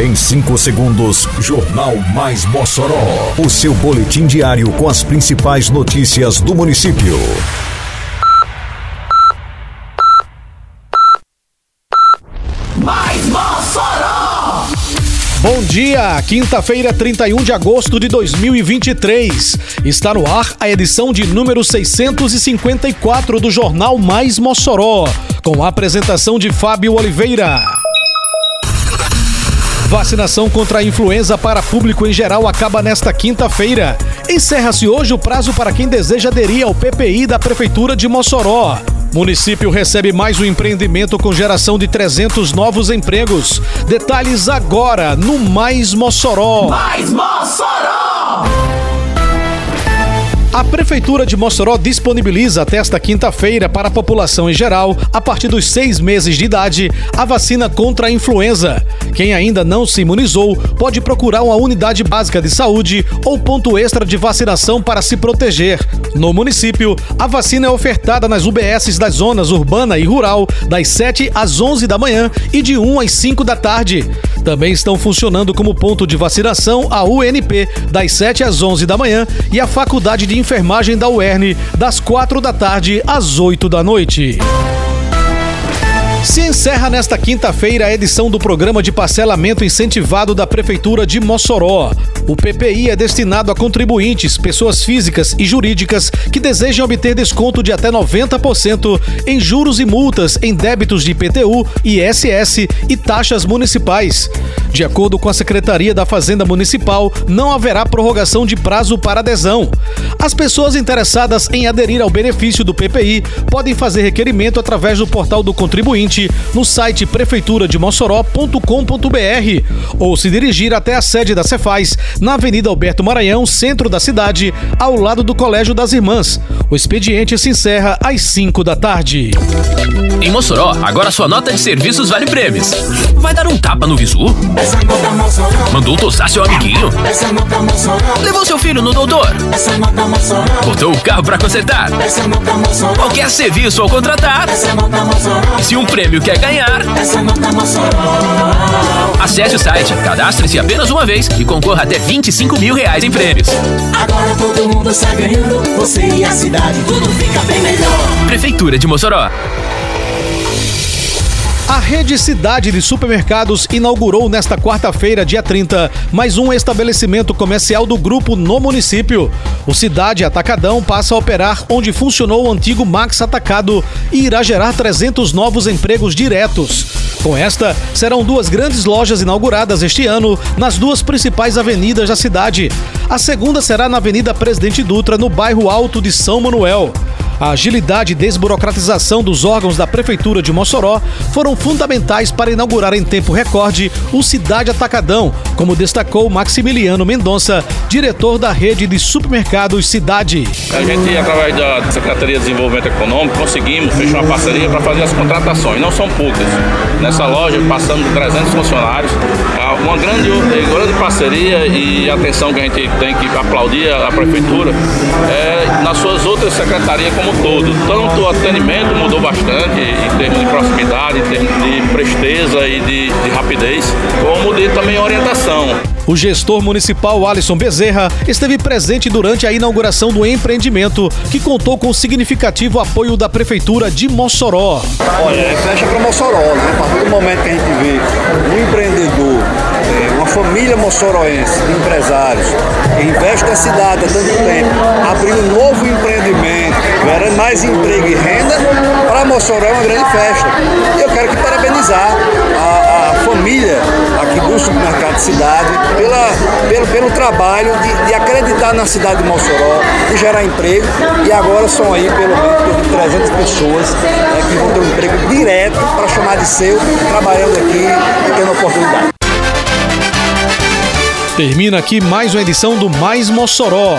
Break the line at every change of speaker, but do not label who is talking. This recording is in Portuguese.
Em 5 segundos, Jornal Mais Mossoró. O seu boletim diário com as principais notícias do município.
Mais Mossoró!
Bom dia, quinta-feira, 31 de agosto de 2023. Está no ar a edição de número 654 do Jornal Mais Mossoró, com a apresentação de Fábio Oliveira. Vacinação contra a influenza para público em geral acaba nesta quinta-feira. Encerra-se hoje o prazo para quem deseja aderir ao PPI da Prefeitura de Mossoró. Município recebe mais um empreendimento com geração de 300 novos empregos. Detalhes agora no Mais Mossoró.
Mais Mossoró!
A Prefeitura de Mossoró disponibiliza até esta quinta-feira para a população em geral, a partir dos seis meses de idade, a vacina contra a influenza. Quem ainda não se imunizou pode procurar uma unidade básica de saúde ou ponto extra de vacinação para se proteger. No município, a vacina é ofertada nas UBSs das zonas urbana e rural, das 7 às 11 da manhã e de 1 às 5 da tarde. Também estão funcionando como ponto de vacinação a UNP, das 7 às 11 da manhã, e a Faculdade de Enfermagem da UERN, das 4 da tarde às 8 da noite. Se encerra nesta quinta-feira a edição do programa de parcelamento incentivado da Prefeitura de Mossoró. O PPI é destinado a contribuintes, pessoas físicas e jurídicas que desejam obter desconto de até 90% em juros e multas em débitos de IPTU, ISS e taxas municipais. De acordo com a Secretaria da Fazenda Municipal, não haverá prorrogação de prazo para adesão. As pessoas interessadas em aderir ao benefício do PPI podem fazer requerimento através do portal do contribuinte no site prefeiturademossoró.com.br ou se dirigir até a sede da Cefaz, na Avenida Alberto Maranhão, centro da cidade, ao lado do Colégio das Irmãs. O expediente se encerra às 5 da tarde.
Em Mossoró, agora sua nota de serviços vale prêmios. Vai dar um tapa no visu? Mandou tossar seu amiguinho? Levou seu filho no doutor? Botou o carro pra consertar? Qualquer serviço ao contratar? Se um prêmio quer ganhar? Acesse o site, cadastre-se apenas uma vez e concorra até 25 mil reais em prêmios.
Agora todo mundo está ganhando, você e a cidade, tudo fica bem melhor.
Prefeitura de Mossoró.
A Rede Cidade de Supermercados inaugurou nesta quarta-feira, dia 30, mais um estabelecimento comercial do grupo no município. O Cidade Atacadão passa a operar onde funcionou o antigo Max Atacado e irá gerar 300 novos empregos diretos. Com esta, serão duas grandes lojas inauguradas este ano nas duas principais avenidas da cidade. A segunda será na Avenida Presidente Dutra, no bairro Alto de São Manuel. A agilidade e desburocratização dos órgãos da Prefeitura de Mossoró foram fundamentais para inaugurar em tempo recorde o Cidade Atacadão, como destacou Maximiliano Mendonça, diretor da rede de supermercados Cidade.
A gente, através da Secretaria de Desenvolvimento Econômico, conseguimos fechar uma parceria para fazer as contratações. Não são poucas. Nessa loja, passamos de 300 funcionários. Uma grande, grande parceria e atenção que a gente tem que aplaudir a Prefeitura é, outras secretarias como um todo. Tanto o atendimento mudou bastante em termos de proximidade, em termos de presteza e de, de rapidez, como de também orientação.
O gestor municipal Alisson Bezerra esteve presente durante a inauguração do empreendimento, que contou com significativo apoio da Prefeitura de Mossoró.
Olha, é fecha para Mossoró, né? A partir do momento que a gente vê um empreendedor, é, uma família mossoroense de empresários, que investe na cidade há tanto tempo, abrir um novo empreendimento, mais emprego e renda, para Mossoró é uma grande festa. E eu quero aqui parabenizar a, a família aqui do supermercado Cidade pela, pelo, pelo trabalho de, de, acreditar na cidade de Mossoró, de gerar emprego e agora são aí pelo menos 300 pessoas né, que vão ter um emprego direto para chamar de seu, trabalhando aqui e tendo oportunidade.
Termina aqui mais uma edição do Mais Mossoró,